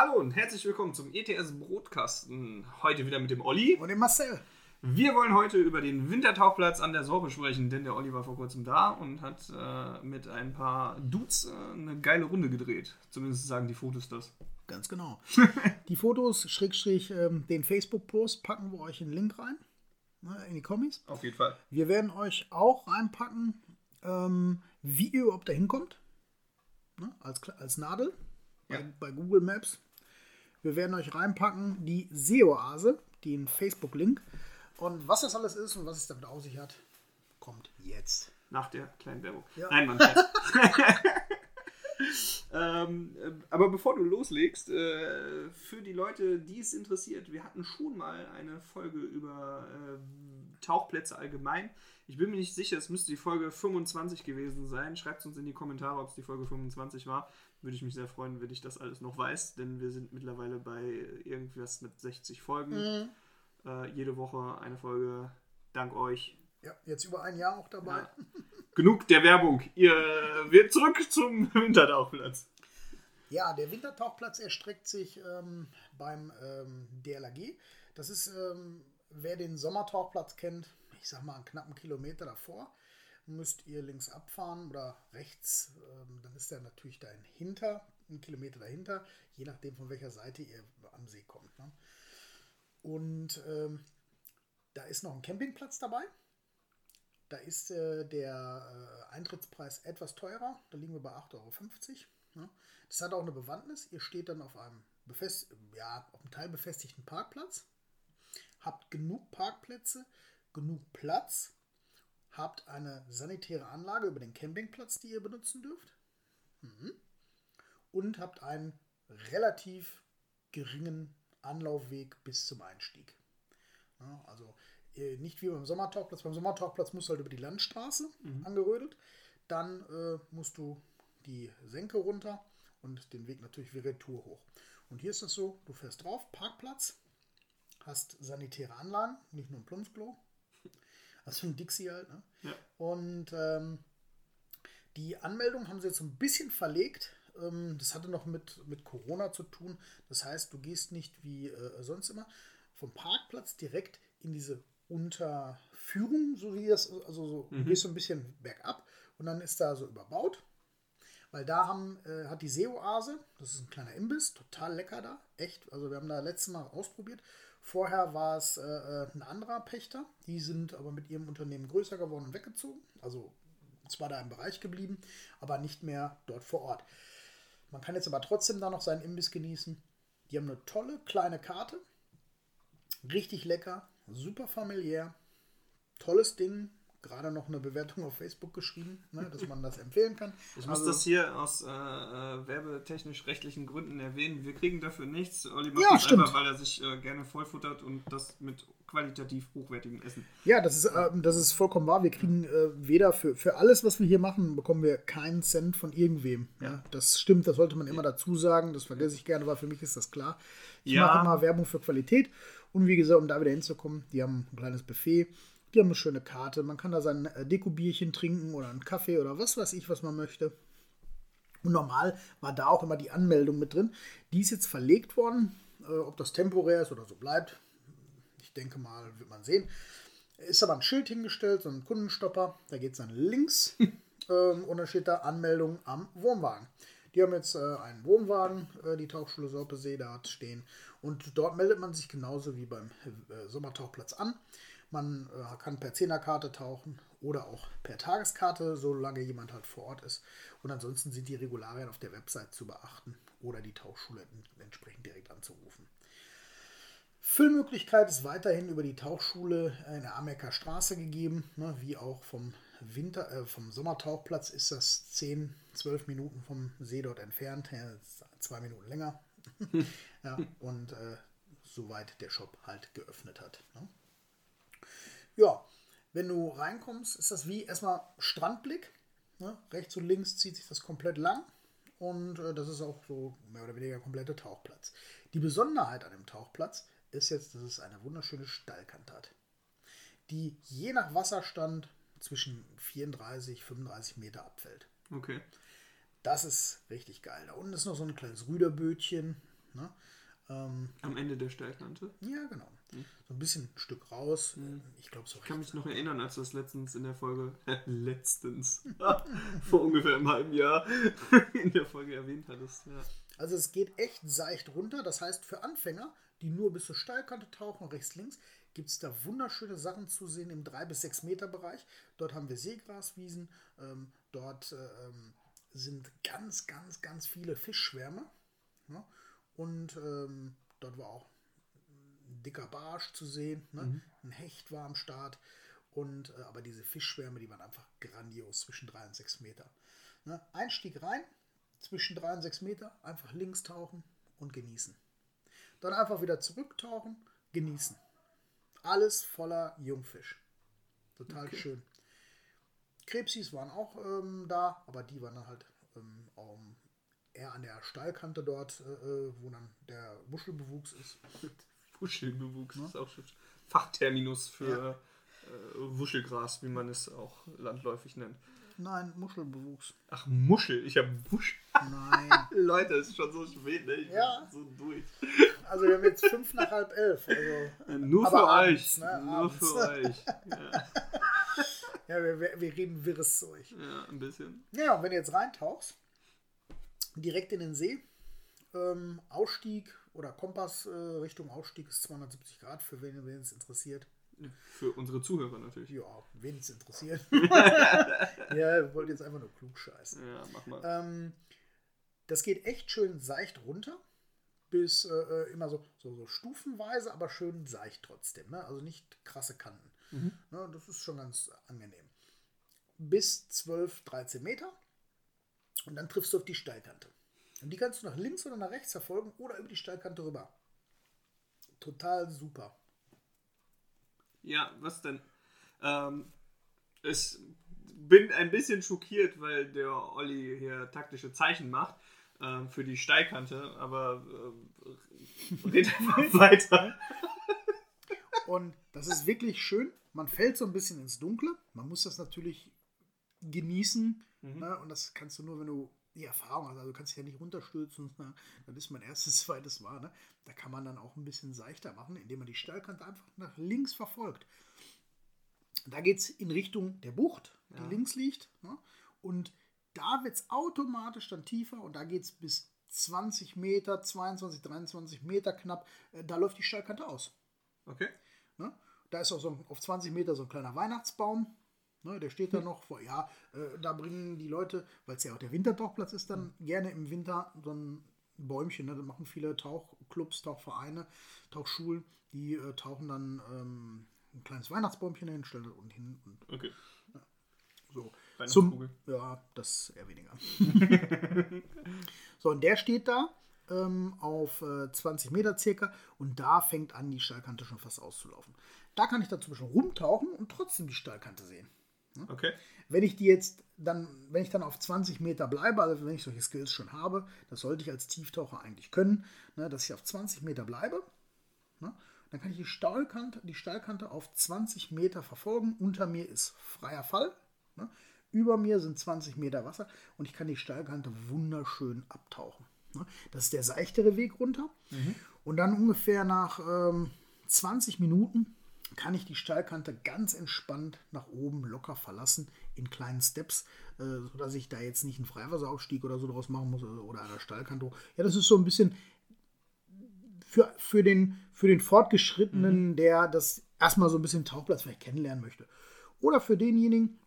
Hallo und herzlich willkommen zum ETS Brotkasten. Heute wieder mit dem Olli. Und dem Marcel. Wir wollen heute über den Wintertauchplatz an der Sorbe sprechen, denn der Olli war vor kurzem da und hat äh, mit ein paar Dudes äh, eine geile Runde gedreht. Zumindest sagen die Fotos das. Ganz genau. die Fotos, Schrägstrich, ähm, den Facebook-Post packen wir euch einen Link rein. Ne, in die Kommis. Auf jeden Fall. Wir werden euch auch reinpacken, ähm, wie ihr überhaupt da hinkommt. Ne, als, als Nadel. Ja. Bei, bei Google Maps. Wir werden euch reinpacken die SEO-Ase, den Facebook-Link. Und was das alles ist und was es damit auf sich hat, kommt jetzt. Nach der kleinen Werbung. Ja. Nein, Mann. ähm, äh, aber bevor du loslegst, äh, für die Leute, die es interessiert, wir hatten schon mal eine Folge über äh, Tauchplätze allgemein. Ich bin mir nicht sicher, es müsste die Folge 25 gewesen sein. Schreibt uns in die Kommentare, ob es die Folge 25 war. Würde ich mich sehr freuen, wenn ich das alles noch weiß, denn wir sind mittlerweile bei irgendwas mit 60 Folgen. Mhm. Äh, jede Woche eine Folge. Dank euch. Ja, jetzt über ein Jahr auch dabei. Ja. Genug der Werbung. Ihr wird zurück zum Wintertauchplatz. Ja, der Wintertauchplatz erstreckt sich ähm, beim ähm, DLAG. Das ist, ähm, wer den Sommertauchplatz kennt, ich sag mal einen knappen Kilometer davor, müsst ihr links abfahren oder rechts. ähm, dann ist der natürlich dahinter, einen Kilometer dahinter, je nachdem von welcher Seite ihr am See kommt. Ne? Und ähm, da ist noch ein Campingplatz dabei. Da ist äh, der äh, Eintrittspreis etwas teurer. Da liegen wir bei 8,50 Euro. Ne? Das hat auch eine Bewandtnis. Ihr steht dann auf einem, befest ja, auf einem teilbefestigten Parkplatz. Habt genug Parkplätze, genug Platz. Habt eine sanitäre Anlage über den Campingplatz, die ihr benutzen dürft. Mhm. Und habt einen relativ geringen Anlaufweg bis zum Einstieg. Also äh, nicht wie beim Sommertauchplatz. Beim Sommertauchplatz musst du halt über die Landstraße angerödelt. Dann äh, musst du die Senke runter und den Weg natürlich wie Retour hoch. Und hier ist das so, du fährst drauf, Parkplatz, hast sanitäre Anlagen, nicht nur ein Plumpsklo. Also ein Dixie halt. Ne? Ja. Und ähm, die Anmeldung haben sie jetzt so ein bisschen verlegt. Ähm, das hatte noch mit, mit Corona zu tun. Das heißt, du gehst nicht wie äh, sonst immer vom Parkplatz direkt in diese Unterführung, so wie das, also so, du gehst so ein bisschen bergab und dann ist da so überbaut. Weil da haben, äh, hat die Seeoase, das ist ein kleiner Imbiss, total lecker da, echt. Also wir haben da letztes Mal ausprobiert. Vorher war es äh, äh, ein anderer Pächter, die sind aber mit ihrem Unternehmen größer geworden und weggezogen. Also zwar da im Bereich geblieben, aber nicht mehr dort vor Ort. Man kann jetzt aber trotzdem da noch seinen Imbiss genießen. Die haben eine tolle kleine Karte, richtig lecker, super familiär, tolles Ding. Gerade noch eine Bewertung auf Facebook geschrieben, ne, dass man das empfehlen kann. Ich muss Also- das hier aus äh, äh, werbetechnisch-rechtlichen Gründen erwähnen. Wir kriegen dafür nichts. Olli macht Ja, das stimmt. einfach, weil er sich äh, gerne vollfuttert und das mit qualitativ hochwertigem Essen. Ja, das ist, äh, das ist vollkommen wahr. Wir kriegen äh, weder für, für alles, was wir hier machen, bekommen wir keinen Cent von irgendwem. Ja. das stimmt, das sollte man immer dazu sagen. Das vergesse ich gerne, weil für mich ist das klar. Ich Ja. mache immer Werbung für Qualität. Und wie gesagt, um da wieder hinzukommen, die haben ein kleines Buffet, die haben eine schöne Karte. Man kann da sein äh, Dekobierchen trinken oder einen Kaffee oder was weiß ich, was man möchte. Und normal war da auch immer die Anmeldung mit drin. Die ist jetzt verlegt worden. Äh, ob das temporär ist oder so bleibt, ich denke mal, wird man sehen. Ist aber ein Schild hingestellt, so ein Kundenstopper. Da geht es dann links ähm, und dann steht da Anmeldung am Wohnwagen. Die haben jetzt äh, einen Wohnwagen, die Tauchschule Sorpesee, da hat stehen. Und dort meldet man sich genauso wie beim Sommertauchplatz an. Man äh, kann per Zehnerkarte tauchen oder auch per Tageskarte, solange jemand halt vor Ort ist. Und ansonsten sind die Regularien auf der Website zu beachten oder die Tauchschule en- entsprechend direkt anzurufen. Füllmöglichkeit ist weiterhin über die Tauchschule in der Amecker Straße gegeben, ne, wie auch vom Winter, äh, vom Sommertauchplatz ist das 10, 12 Minuten vom See dort entfernt, ja, zwei Minuten länger. ja, und äh, soweit der Shop halt geöffnet hat. Ne? Ja, wenn du reinkommst, ist das wie erstmal Strandblick. Ne? Rechts und links zieht sich das komplett lang und äh, das ist auch so mehr oder weniger komplette Tauchplatz. Die Besonderheit an dem Tauchplatz ist jetzt, dass es eine wunderschöne Steilkante hat, die je nach Wasserstand zwischen 34, 35 Meter abfällt. Okay. Das ist richtig geil. Da unten ist noch so ein kleines Rüderbötchen. Ne? Ähm, Am Ende der Steilkante? Ja, genau. Mhm. So ein bisschen ein Stück raus. Mhm. Ich glaube, so Ich kann mich noch erinnern, als du das letztens in der Folge, letztens, vor ungefähr einem halben Jahr in der Folge erwähnt hattest. Ja. Also es geht echt seicht runter. Das heißt, für Anfänger, die nur bis zur Steilkante tauchen, rechts, links, gibt es da wunderschöne Sachen zu sehen im 3 bis 6 Meter Bereich. Dort haben wir Seegraswiesen. Ähm, dort ähm, sind ganz, ganz, ganz viele Fischschwärme. Ne? Und ähm, dort war auch dicker Barsch zu sehen. Ne? Mhm. Ein Hecht war am Start. Und, äh, aber diese Fischschwärme, die waren einfach grandios zwischen 3 und 6 Meter. Ne? Einstieg rein, zwischen 3 und 6 Meter, einfach links tauchen und genießen. Dann einfach wieder zurücktauchen, genießen. Alles voller Jungfisch. Total okay. schön. Krebsis waren auch ähm, da, aber die waren dann halt ähm, eher an der Steilkante dort, äh, äh, wo dann der Muschelbewuchs ist. Muschelbewuchs ja. ist auch schon Fachterminus für ja. äh, Wuschelgras, wie man es auch landläufig nennt. Nein, Muschelbewuchs. Ach, Muschel. Ich habe Wusch. Nein. Leute, es ist schon so spät, ne? Ich ja. bin so durch. Also wir haben jetzt fünf nach halb elf. Also, Nur für abends, euch. Ne? Nur für euch. Ja, ja wir, wir, reden wirres Zeug. Ja, ein bisschen. Ja, und wenn du jetzt reintauchst, direkt in den See, ähm, Ausstieg oder Kompass äh, Richtung Ausstieg ist 270 Grad, für wen es interessiert. Für unsere Zuhörer natürlich. Ja, wen es interessiert. ja, wir wollten jetzt einfach nur klug scheißen. Ja, mach mal. Ähm, das geht echt schön seicht runter. Bis äh, äh, immer so, so, so, stufenweise, aber schön seicht trotzdem. Ne? Also nicht krasse Kanten. Mhm. Ne? Das ist schon ganz angenehm. Bis 12, 13 Meter. Und dann triffst du auf die Steilkante. Und die kannst du nach links oder nach rechts verfolgen oder über die Steilkante rüber. Total super. Ja, was denn? Ähm, ich bin ein bisschen schockiert, weil der Olli hier taktische Zeichen macht äh, für die Steilkante, aber äh, red einfach weiter. Und das ist wirklich schön. Man fällt so ein bisschen ins Dunkle. Man muss das natürlich genießen. Mhm. Ne? Und das kannst du nur, wenn du die Erfahrung hast. Also du kannst dich ja nicht runterstürzen. Ne? Das ist mein erstes, zweites Mal. Ne? Da kann man dann auch ein bisschen seichter machen, indem man die Steilkante einfach nach links verfolgt. Da geht es in Richtung der Bucht, die ja. links liegt. Ne? Und da wird es automatisch dann tiefer und da geht es bis 20 Meter, 22, 23 Meter knapp. Äh, da läuft die Steilkante aus. Okay. Ne? Da ist auch so auf 20 Meter so ein kleiner Weihnachtsbaum. Ne, der steht da noch vor. Ja, äh, da bringen die Leute, weil es ja auch der Wintertauchplatz ist, dann mhm. gerne im Winter so ein Bäumchen. Ne? Da machen viele Tauchclubs, Tauchvereine, Tauchschulen, die äh, tauchen dann ähm, ein kleines Weihnachtsbäumchen hin, stellen unten hin. Und, okay. Ja, so. Zum, ja, das eher weniger. so, und der steht da ähm, auf äh, 20 Meter circa und da fängt an, die Steilkante schon fast auszulaufen. Da kann ich dann zum Beispiel rumtauchen und trotzdem die Steilkante sehen. Ne? Okay. Wenn ich die jetzt dann, wenn ich dann auf 20 Meter bleibe, also wenn ich solche Skills schon habe, das sollte ich als Tieftaucher eigentlich können, ne, dass ich auf 20 Meter bleibe, ne, dann kann ich die Steilkante, die Steilkante auf 20 Meter verfolgen. Unter mir ist freier Fall. Ne, über mir sind 20 Meter Wasser und ich kann die Steilkante wunderschön abtauchen. Ne. Das ist der seichtere Weg runter. Mhm. Und dann ungefähr nach ähm, 20 Minuten kann ich die Steilkante ganz entspannt nach oben locker verlassen in kleinen Steps, äh, sodass ich da jetzt nicht einen Freiwasseraufstieg oder so draus machen muss oder an der Steilkante. Ja, das ist so ein bisschen für, für, den, für den Fortgeschrittenen, mhm. der das erstmal so ein bisschen Tauchplatz vielleicht kennenlernen möchte. Oder für denjenigen,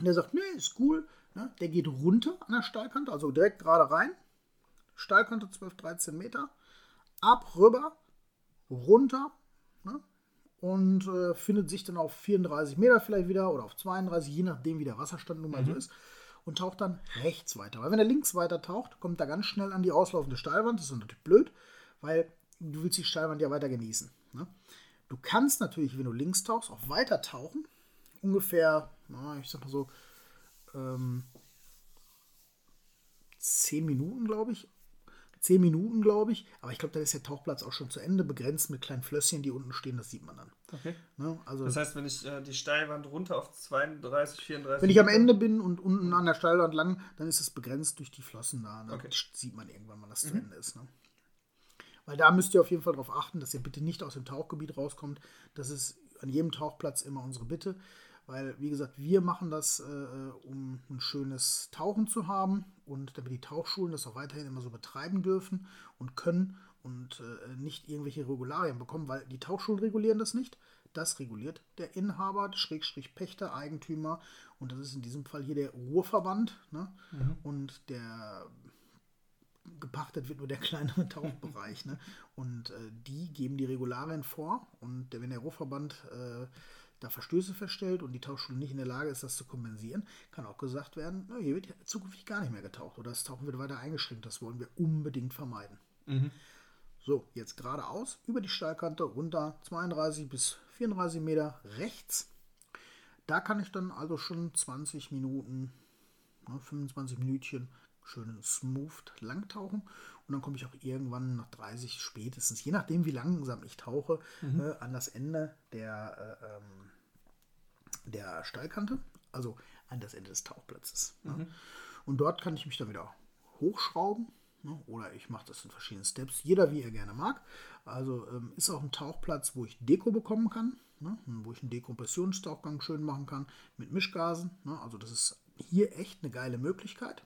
der sagt, nee, ist cool, ne? der geht runter an der Steilkante, also direkt gerade rein. Steilkante 12, 13 Meter, ab, rüber, runter ne? Und äh, findet sich dann auf 34 Meter vielleicht wieder oder auf 32, je nachdem, wie der Wasserstand nun mal so ist. Und taucht dann rechts weiter. Weil wenn er links weiter taucht, kommt er ganz schnell an die auslaufende Steilwand. Das ist natürlich blöd, weil du willst die Steilwand ja weiter genießen. Ne? Du kannst natürlich, wenn du links tauchst, auch weiter tauchen. Ungefähr, na, ich sag mal so, ähm, 10 Minuten, glaube ich. 10 Minuten, glaube ich. Aber ich glaube, da ist der Tauchplatz auch schon zu Ende begrenzt mit kleinen Flösschen, die unten stehen. Das sieht man dann. Okay. Ne? Also, Das heißt, wenn ich äh, die Steilwand runter auf 32, 34. wenn ich am Ende bin und unten an der Steilwand lang, dann ist es begrenzt durch die Flossen da. Dann Okay. sieht man irgendwann, wann das zu Ende ist. Ne? Weil da müsst ihr auf jeden Fall darauf achten, dass ihr bitte nicht aus dem Tauchgebiet rauskommt. Das ist an jedem Tauchplatz immer unsere Bitte. Weil, wie gesagt, wir machen das, äh, um ein schönes Tauchen zu haben und damit die Tauchschulen das auch weiterhin immer so betreiben dürfen und können und äh, nicht irgendwelche Regularien bekommen, weil die Tauchschulen regulieren das nicht. Das reguliert der Inhaber, Schrägstrich Pächter, Eigentümer und das ist in diesem Fall hier der Ruhrverband. Ne? Und der gepachtet wird nur der kleinere Tauchbereich. Ne? Und äh, die geben die Regularien vor und der, wenn der Ruhrverband äh, da Verstöße feststellt und die Tauchschule nicht in der Lage ist, das zu kompensieren, kann auch gesagt werden, na, hier wird zukünftig gar nicht mehr getaucht oder das Tauchen wird weiter eingeschränkt. Das wollen wir unbedingt vermeiden. So, jetzt geradeaus, über die Steilkante, runter 32 bis 34 Meter rechts. Da kann ich dann also schon 20 Minuten, ne, 25 Minütchen schön smooth langtauchen. Und dann komme ich auch irgendwann nach 30 spätestens, je nachdem wie langsam ich tauche, äh, an das Ende der, äh, ähm, der Steilkante, also an das Ende des Tauchplatzes. Ne? Und dort kann ich mich dann wieder hochschrauben. Ne? Oder ich mache das in verschiedenen Steps, jeder wie er gerne mag. Also ähm, ist auch ein Tauchplatz, wo ich Deko bekommen kann, ne? wo ich einen Dekompressionstauchgang schön machen kann mit Mischgasen. Ne? Also das ist hier echt eine geile Möglichkeit.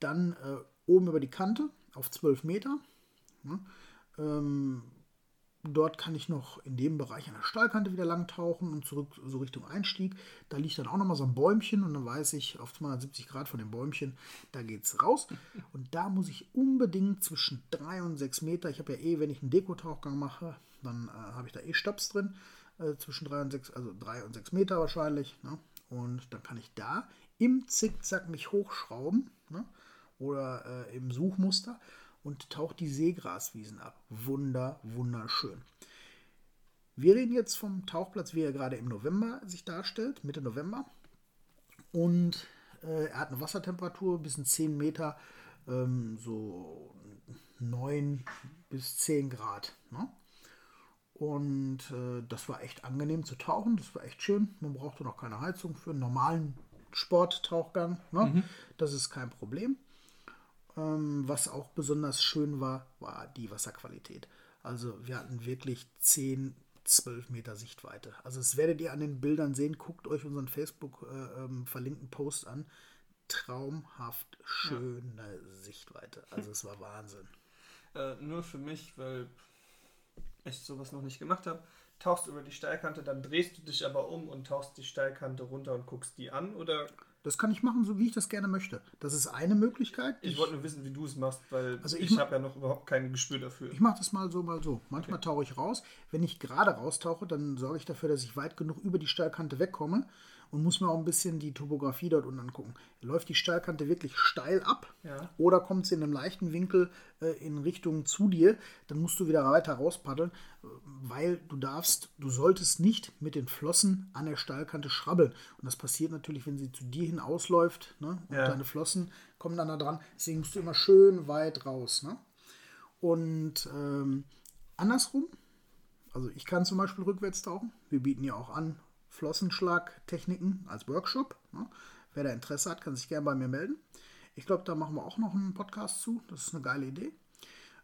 Dann äh, oben über die Kante auf 12 Meter. Ne? Ähm, dort kann ich noch in dem Bereich an der Steilkante wieder lang tauchen und zurück so Richtung Einstieg. Da liegt dann auch nochmal so ein Bäumchen und dann weiß ich auf 270 Grad von dem Bäumchen, da geht es raus. Und da muss ich unbedingt zwischen 3 und 6 Meter, ich habe ja eh, wenn ich einen Dekotauchgang mache, dann äh, habe ich da eh Stops drin, äh, zwischen 3 und 6, also 3 und 6 Meter wahrscheinlich. Ne? Und dann kann ich da im Zickzack mich hochschrauben ne? oder äh, im Suchmuster und taucht die Seegraswiesen ab. Wunder, wunderschön. Wir reden jetzt vom Tauchplatz, wie er gerade im November sich darstellt, Mitte November. Und äh, er hat eine Wassertemperatur bis in 10 Meter, ähm, so 9 bis 10 Grad. Ne? Und äh, das war echt angenehm zu tauchen, das war echt schön. Man brauchte noch keine Heizung für einen normalen Sporttauchgang. Ne? Das ist kein Problem. Ähm, was auch besonders schön war, war die Wasserqualität. Also wir hatten wirklich 10, 12 Meter Sichtweite. Also das werdet ihr an den Bildern sehen. Guckt euch unseren Facebook äh, ähm, verlinkten Post an. Traumhaft schöne Sichtweite. Also es war Wahnsinn. Äh, nur für mich, weil ich sowas noch nicht gemacht habe. Tauchst über die Steilkante, dann drehst du dich aber um und tauchst die Steilkante runter und guckst die an oder Das kann ich machen, so wie ich das gerne möchte. Das ist eine Möglichkeit. ich wollte nur wissen, wie du es machst, weil Also ich ich, habe ja noch überhaupt kein Gespür dafür. Ich mache das mal so, mal so. Manchmal tauche ich raus. Wenn ich gerade raustauche, dann sorge ich dafür, dass ich weit genug über die Steilkante wegkomme und muss mir auch ein bisschen die Topografie dort unten angucken. Läuft die Steilkante wirklich steil ab Ja. oder kommt sie in einem leichten Winkel äh, in Richtung zu dir, dann musst du wieder weiter rauspaddeln, äh, weil du darfst, du solltest nicht mit den Flossen an der Steilkante schrabbeln. Und das passiert natürlich, wenn sie zu dir hin ausläuft ne? und Ja. deine Flossen kommen dann da dran. Deswegen musst du immer schön weit raus. Ne? Und ähm, andersrum, also ich kann zum Beispiel rückwärts tauchen. Wir bieten ja auch an Flossenschlagtechniken als Workshop. Ne? Wer da Interesse hat, kann sich gerne bei mir melden. Ich glaube, da machen wir auch noch einen Podcast zu. Das ist eine geile Idee.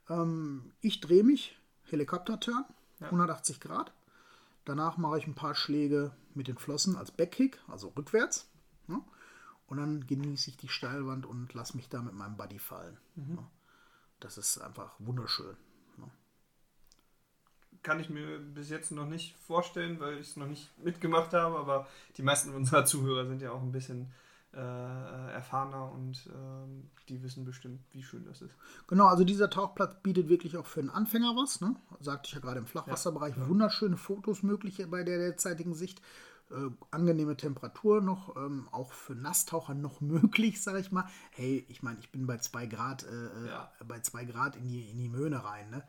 Ähm, ich drehe mich, Helikopter-Turn, 180 Grad. Danach mache ich ein paar Schläge mit den Flossen als Backkick, also rückwärts. Ne? Und dann genieße ich die Steilwand und lasse mich da mit meinem Buddy fallen. Ne? Das ist einfach wunderschön. Kann ich mir bis jetzt noch nicht vorstellen, weil ich es noch nicht mitgemacht habe, aber die meisten unserer Zuhörer sind ja auch ein bisschen äh, äh, erfahrener und ähm, die wissen bestimmt, wie schön das ist. Genau, also dieser Tauchplatz bietet wirklich auch für einen Anfänger was. Ne? Sagte ich ja gerade im Flachwasserbereich. Ja, ja. Wunderschöne Fotos möglich bei der derzeitigen Sicht. Äh, angenehme Temperatur noch, ähm, auch für Nasstaucher noch möglich, sag ich mal. Hey, ich meine, ich bin bei 2 Grad, äh, Ja. bei 2 Grad in die, in die Möhne rein, ne?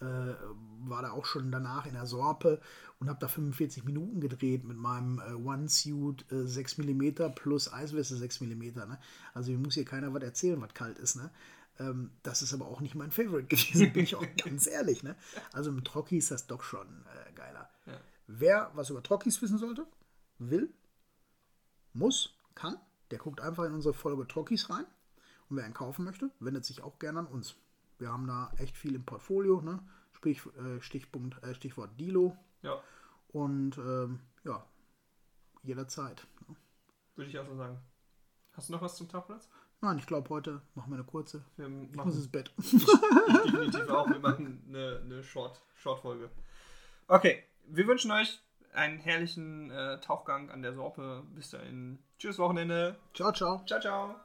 Äh, war da auch schon danach in der Sorpe und habe da 45 Minuten gedreht mit meinem äh, One-Suit äh, 6 mm plus Eisweste 6 mm. Ne? Also mir muss hier keiner was erzählen, was kalt ist. Ne? Ähm, das ist aber auch nicht mein Favorite gewesen, bin ich auch ganz ehrlich. Ne? Also mit Trocki ist das doch schon äh, geiler. Ja. Wer was über Trockis wissen sollte, will, muss, kann, der guckt einfach in unsere Folge Trockis rein. Und wer einen kaufen möchte, wendet sich auch gerne an uns. Wir haben da echt viel im Portfolio, ne? Sprich, äh, Stichpunkt, äh, Stichwort Dilo. Ja, Und ähm, ja, jederzeit. ne? würde ich auch so sagen. Hast du noch was zum Tauchplatz? Nein, ich glaube, heute machen wir eine kurze. Wir Ich machen muss ins Bett. ich definitiv auch. Wir machen eine, eine Short, Short-Folge. Okay, wir wünschen euch einen herrlichen äh, Tauchgang an der Sorpe. Bis dahin. Tschüss, Wochenende. ciao, ciao. Ciao, ciao.